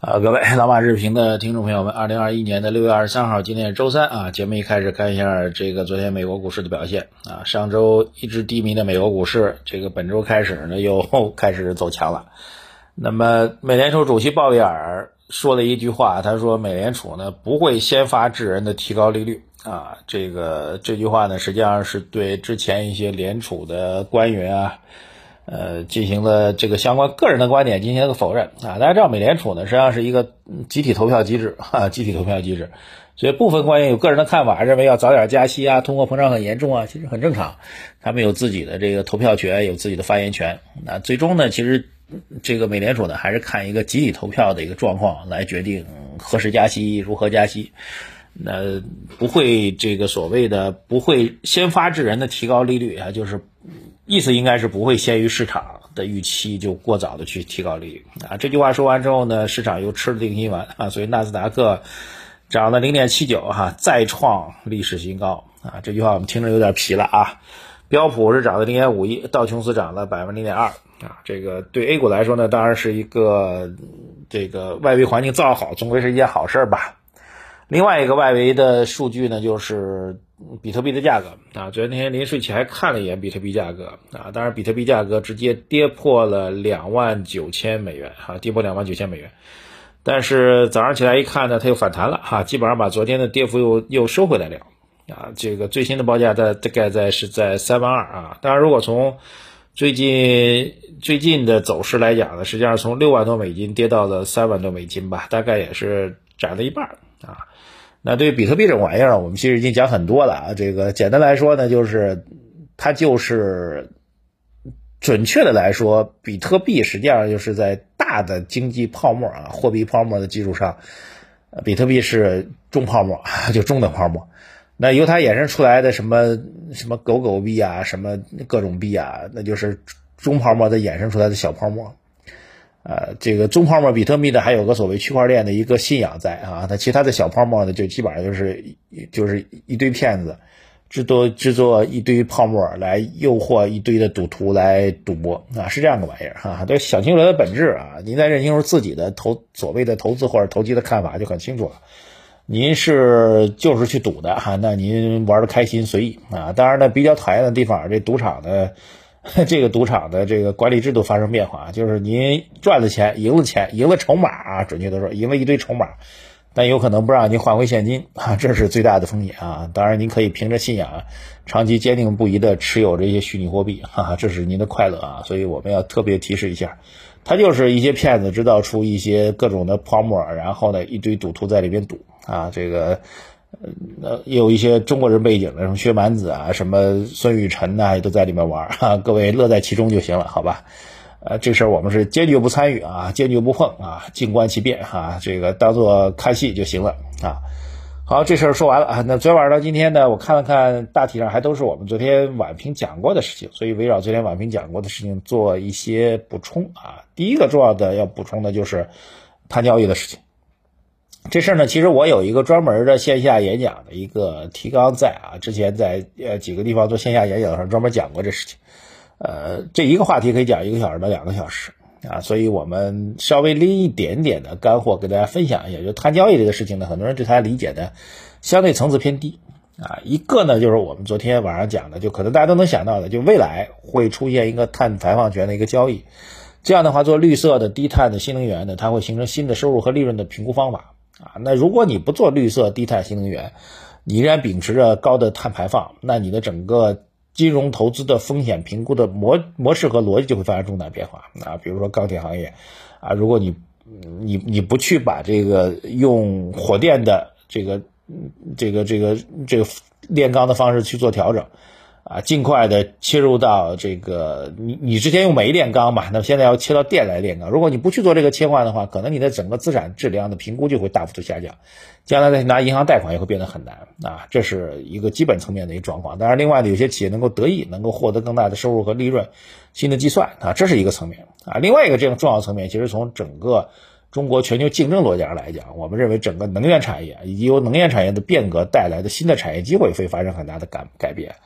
啊，各位老马日评的听众朋友们，二零二一年的六月二十三号，今天是周三啊。节目一开始看一下这个昨天美国股市的表现啊。上周一直低迷的美国股市，这个本周开始呢又 开始走强了。那么美联储主席鲍威尔说了一句话，他说美联储呢不会先发制人的提高利率啊。这个这句话呢实际上是对之前一些联储的官员啊。呃，进行了这个相关个人的观点进行了个否认啊。大家知道，美联储呢实际上是一个集体投票机制哈，集体投票机制，所以部分官员有个人的看法，认为要早点加息啊，通货膨胀很严重啊，其实很正常。他们有自己的这个投票权，有自己的发言权。那最终呢，其实这个美联储呢还是看一个集体投票的一个状况来决定何时加息，如何加息。那不会这个所谓的不会先发制人的提高利率啊，就是。意思应该是不会先于市场的预期就过早的去提高利率啊。这句话说完之后呢，市场又吃了定心丸啊，所以纳斯达克涨了零点七九哈，再创历史新高啊。这句话我们听着有点皮了啊。标普是涨了零点五一，道琼斯涨了百分之零点二啊。这个对 A 股来说呢，当然是一个这个外围环境造好，总归是一件好事吧。另外一个外围的数据呢，就是。比特币的价格。啊，昨天临睡前还看了一眼比特币价格。啊，当然比特币价格直接跌破了两万九千美元。哈，跌破两万九千美元，但是早上起来一看呢，它又反弹了。哈，基本上把昨天的跌幅又又收回来了。啊，这个最新的报价在大概在是在三万二。啊，当然如果从最近最近的走势来讲呢，实际上从六万多美金跌到了三万多美金吧，大概也是涨了一半啊。那对于比特币这种玩意儿，我们其实已经讲很多了啊。这个简单来说呢，就是它就是准确的来说，比特币实际上就是在大的经济泡沫啊、货币泡沫的基础上，比特币是中泡沫，就中等泡沫。那由它衍生出来的什么什么狗狗币啊、什么各种币啊，那就是中泡沫的衍生出来的小泡沫。呃，这个中泡沫比特币呢，还有个所谓区块链的一个信仰在啊。那其他的小泡沫呢，就基本上就是就是一堆骗子制作制作一堆泡沫来诱惑一堆的赌徒来赌博啊，是这样个玩意儿哈。都想清楚它的本质啊，您再认清楚自己的投所谓的投资或者投机的看法就很清楚了。您是就是去赌的哈，那您玩的开心随意啊。当然呢，比较讨厌的地方，这赌场呢。这个赌场的这个管理制度发生变化，就是您赚了钱、赢了钱、赢了筹码啊，准确的说，赢了一堆筹码，但有可能不让您换回现金 啊，这是最大的风险啊。当然，您可以凭着信仰，长期坚定不移的持有这些虚拟货币，哈哈，这是您的快乐啊。所以我们要特别提示一下，他就是一些骗子制造出一些各种的泡沫，然后呢，一堆赌徒在里边赌啊，这个。呃，也有一些中国人背景的，什么薛蛮子啊，什么孙雨辰呐，也都在里面玩哈。各位乐在其中就行了，好吧？呃，这事儿我们是坚决不参与啊，坚决不碰啊，静观其变哈。这个当做看戏就行了啊。好，这事儿说完了啊。那昨天晚上到今天呢，我看了看，大体上还都是我们昨天晚评讲过的事情，所以围绕昨天晚评讲过的事情做一些补充啊。第一个重要的要补充的就是碳交易的事情。这事儿呢，其实我有一个专门的线下演讲的一个提纲在啊，之前在呃几个地方做线下演讲上专门讲过这事情，呃，这一个话题可以讲一个小时到两个小时啊，所以我们稍微拎一点点的干货给大家分享一下，就碳交易这个事情呢，很多人对它理解的相对层次偏低啊。一个呢，就是我们昨天晚上讲的，就可能大家都能想到的，就未来会出现一个碳排放权的一个交易，这样的话做绿色的低碳的新能源呢，它会形成新的收入和利润的评估方法。啊，那如果你不做绿色低碳新能源，你依然秉持着高的碳排放，那你的整个金融投资的风险评估的模模式和逻辑就会发生重大变化啊。比如说钢铁行业，啊，如果你你你不去把这个用火电的这个这个这个这个炼钢的方式去做调整。啊，尽快的切入到这个，你你之前用煤炼钢嘛，那么现在要切到电来炼钢。如果你不去做这个切换的话，可能你的整个资产质量的评估就会大幅度下降，将来再拿银行贷款也会变得很难啊。这是一个基本层面的一个状况。当然，另外呢，有些企业能够得益，能够获得更大的收入和利润，新的计算啊，这是一个层面啊。另外一个这样重要层面，其实从整个中国全球竞争逻辑上来讲，我们认为整个能源产业以及由能源产业的变革带来的新的产业机会会发生很大的改改变。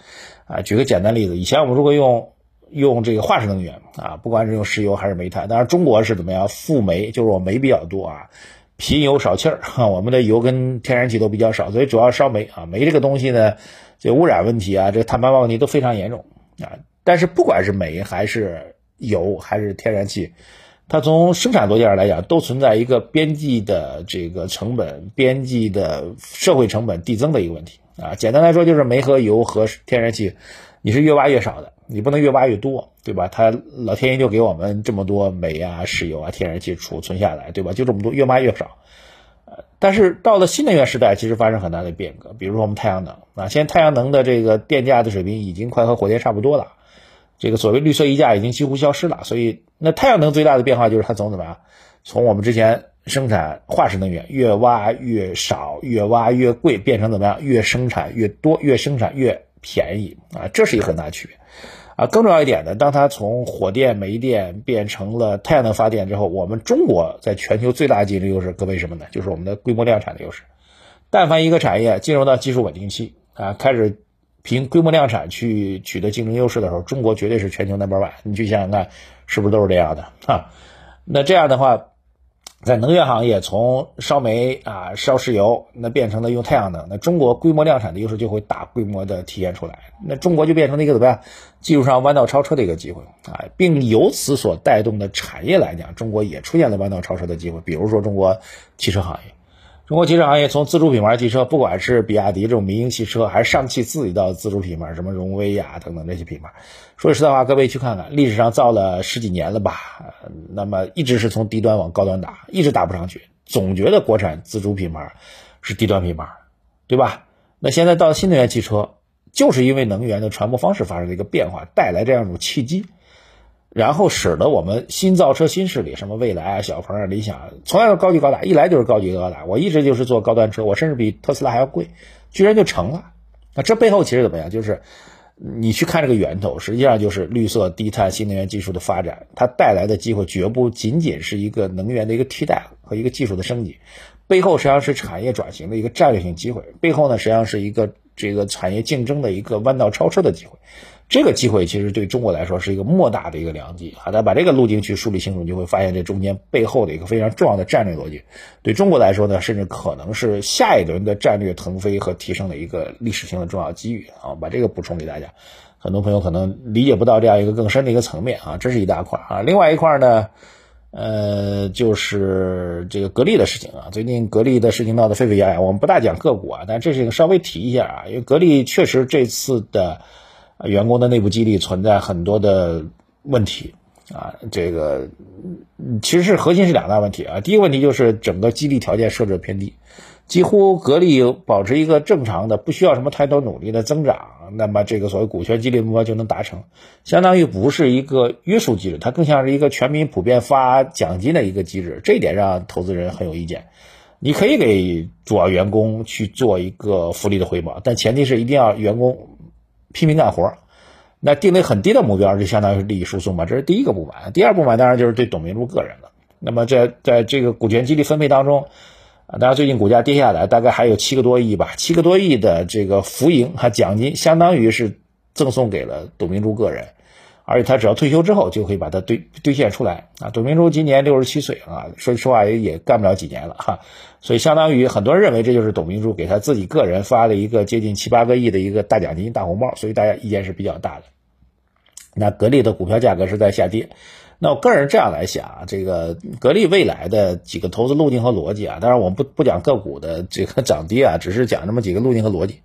啊，举个简单例子，以前我们如果用用这个化石能源啊，不管是用石油还是煤炭。当然，中国是怎么样？富煤，就是我煤比较多啊，贫油少气儿。我们的油跟天然气都比较少，所以主要烧煤啊。煤这个东西呢，这污染问题啊，这碳排放问题都非常严重啊。但是不管是煤还是油还是天然气，它从生产逻辑上来讲，都存在一个边际的这个成本、边际的社会成本递增的一个问题啊。简单来说，就是煤和油和天然气，你是越挖越少的，你不能越挖越多，对吧？它老天爷就给我们这么多煤啊、石油啊、天然气储存下来，对吧？就这么多，越挖越少。呃，但是到了新能源时代，其实发生很大的变革。比如说我们太阳能啊，现在太阳能的这个电价的水平已经快和火电差不多了。这个所谓绿色溢价已经几乎消失了，所以那太阳能最大的变化就是它从怎么样，从我们之前生产化石能源越挖越少，越挖越贵，变成怎么样，越生产越多，越生产越便宜啊，这是一个很大区别啊。更重要一点呢，当它从火电、煤电变成了太阳能发电之后，我们中国在全球最大的竞争优势，各位什么呢？就是我们的规模量产的优势。但凡一个产业进入到技术稳定期啊，开始。凭规模量产去取得竞争优势的时候，中国绝对是全球 number one。你去想想看，是不是都是这样的啊？那这样的话，在能源行业从烧煤啊、烧石油，那变成了用太阳能，那中国规模量产的优势就会大规模的体现出来。那中国就变成了一个怎么样？技术上弯道超车的一个机会啊，并由此所带动的产业来讲，中国也出现了弯道超车的机会。比如说中国汽车行业。中国汽车行业从自主品牌汽车，不管是比亚迪这种民营汽车，还是上汽自己的自主品牌，什么荣威呀等等这些品牌，说句实在话，各位去看看，历史上造了十几年了吧，那么一直是从低端往高端打，一直打不上去，总觉得国产自主品牌是低端品牌，对吧？那现在到新能源汽车，就是因为能源的传播方式发生了一个变化，带来这样一种契机。然后使得我们新造车新势力，什么蔚来啊、小鹏啊、理想，从来都是高级高大，一来就是高级高大。我一直就是做高端车，我甚至比特斯拉还要贵，居然就成了。那这背后其实怎么样？就是你去看这个源头，实际上就是绿色低碳新能源技术的发展，它带来的机会绝不仅仅是一个能源的一个替代和一个技术的升级，背后实际上是产业转型的一个战略性机会，背后呢实际上是一个这个产业竞争的一个弯道超车的机会。这个机会其实对中国来说是一个莫大的一个良机，好的，把这个路径去梳理清楚，你就会发现这中间背后的一个非常重要的战略逻辑。对中国来说呢，甚至可能是下一轮的战略腾飞和提升的一个历史性的重要机遇啊！把这个补充给大家，很多朋友可能理解不到这样一个更深的一个层面啊，这是一大块啊。另外一块呢，呃，就是这个格力的事情啊，最近格力的事情闹得沸沸扬扬，我们不大讲个股啊，但这是稍微提一下啊，因为格力确实这次的。员工的内部激励存在很多的问题啊，这个其实是核心是两大问题啊。第一个问题就是整个激励条件设置偏低，几乎格力保持一个正常的、不需要什么太多努力的增长，那么这个所谓股权激励目标就能达成，相当于不是一个约束机制，它更像是一个全民普遍发奖金的一个机制。这一点让投资人很有意见。你可以给主要员工去做一个福利的回报，但前提是一定要员工。拼命干活，那定的很低的目标就相当于是利益输送嘛，这是第一个不满。第二不满当然就是对董明珠个人了。那么在在这个股权激励分配当中，啊，当然最近股价跌下来，大概还有七个多亿吧，七个多亿的这个浮盈和奖金，相当于是赠送给了董明珠个人。而且他只要退休之后就可以把它兑兑现出来啊！董明珠今年六十七岁啊，说实话也也干不了几年了哈，所以相当于很多人认为这就是董明珠给他自己个人发了一个接近七八个亿的一个大奖金、大红包，所以大家意见是比较大的。那格力的股票价格是在下跌，那我个人这样来想啊，这个格力未来的几个投资路径和逻辑啊，当然我们不不讲个股的这个 涨跌啊，只是讲那么几个路径和逻辑。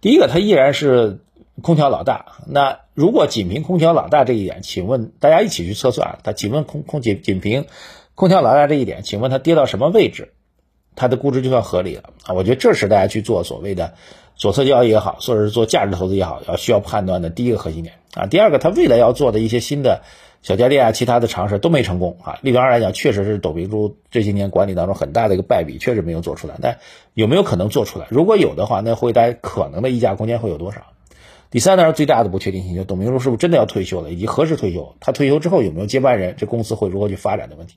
第一个，它依然是。空调老大，那如果仅凭空调老大这一点，请问大家一起去测算，它请问空空仅仅凭空调老大这一点，请问它跌到什么位置，它的估值就算合理了啊？我觉得这是大家去做所谓的左侧交易也好，或者是做价值投资也好，要需要判断的第一个核心点啊。第二个，它未来要做的一些新的小家电啊，其他的尝试都没成功啊。立端来讲，确实是董明珠这些年管理当中很大的一个败笔，确实没有做出来。但有没有可能做出来？如果有的话，那会大家可能的溢价空间会有多少？第三呢是最大的不确定性，就董明珠是不是真的要退休了，以及何时退休？他退休之后有没有接班人？这公司会如何去发展的问题？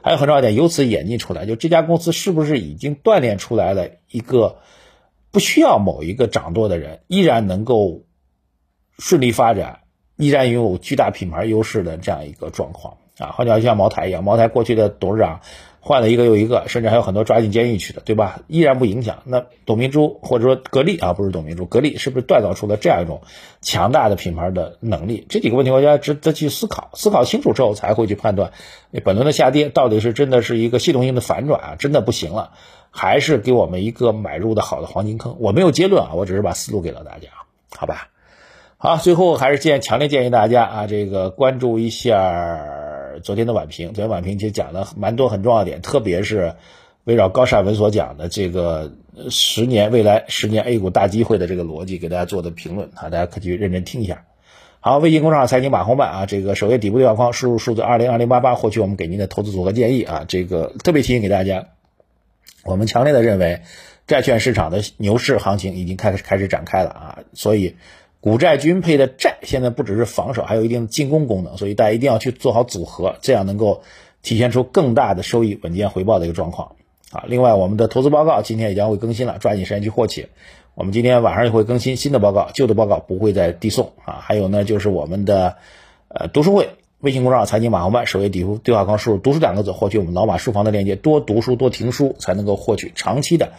还有很重要一点，由此演进出来，就这家公司是不是已经锻炼出来了一个不需要某一个掌舵的人，依然能够顺利发展，依然拥有巨大品牌优势的这样一个状况啊。好像像茅台一样，茅台过去的董事长。换了一个又一个，甚至还有很多抓进监狱去的，对吧？依然不影响。那董明珠或者说格力啊，不是董明珠，格力是不是锻造出了这样一种强大的品牌的能力？这几个问题，我觉得值得去思考。思考清楚之后，才会去判断本轮的下跌到底是真的是一个系统性的反转啊，真的不行了，还是给我们一个买入的好的黄金坑？我没有结论啊，我只是把思路给了大家，好吧？好，最后还是建强烈建议大家啊，这个关注一下。昨天的晚评，昨天晚评其实讲了蛮多很重要的点，特别是围绕高善文所讲的这个十年未来十年 A 股大机会的这个逻辑，给大家做的评论啊，大家可以去认真听一下。好，微信公众号财经马红漫啊，这个首页底部对话框输入数字二零二零八八，获取我们给您的投资组合建议啊。这个特别提醒给大家，我们强烈的认为，债券市场的牛市行情已经开始开始展开了啊，所以。股债均配的债现在不只是防守，还有一定的进攻功能，所以大家一定要去做好组合，这样能够体现出更大的收益、稳健回报的一个状况啊。另外，我们的投资报告今天也将会更新了，抓紧时间去获取。我们今天晚上也会更新新的报告，旧的报告不会再递送啊。还有呢，就是我们的呃读书会微信公众号财经马红漫首页底部对话框输入“读书”两个字，获取我们老马书房的链接，多读书多听书，才能够获取长期的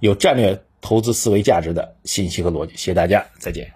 有战略投资思维价值的信息和逻辑。谢谢大家，再见。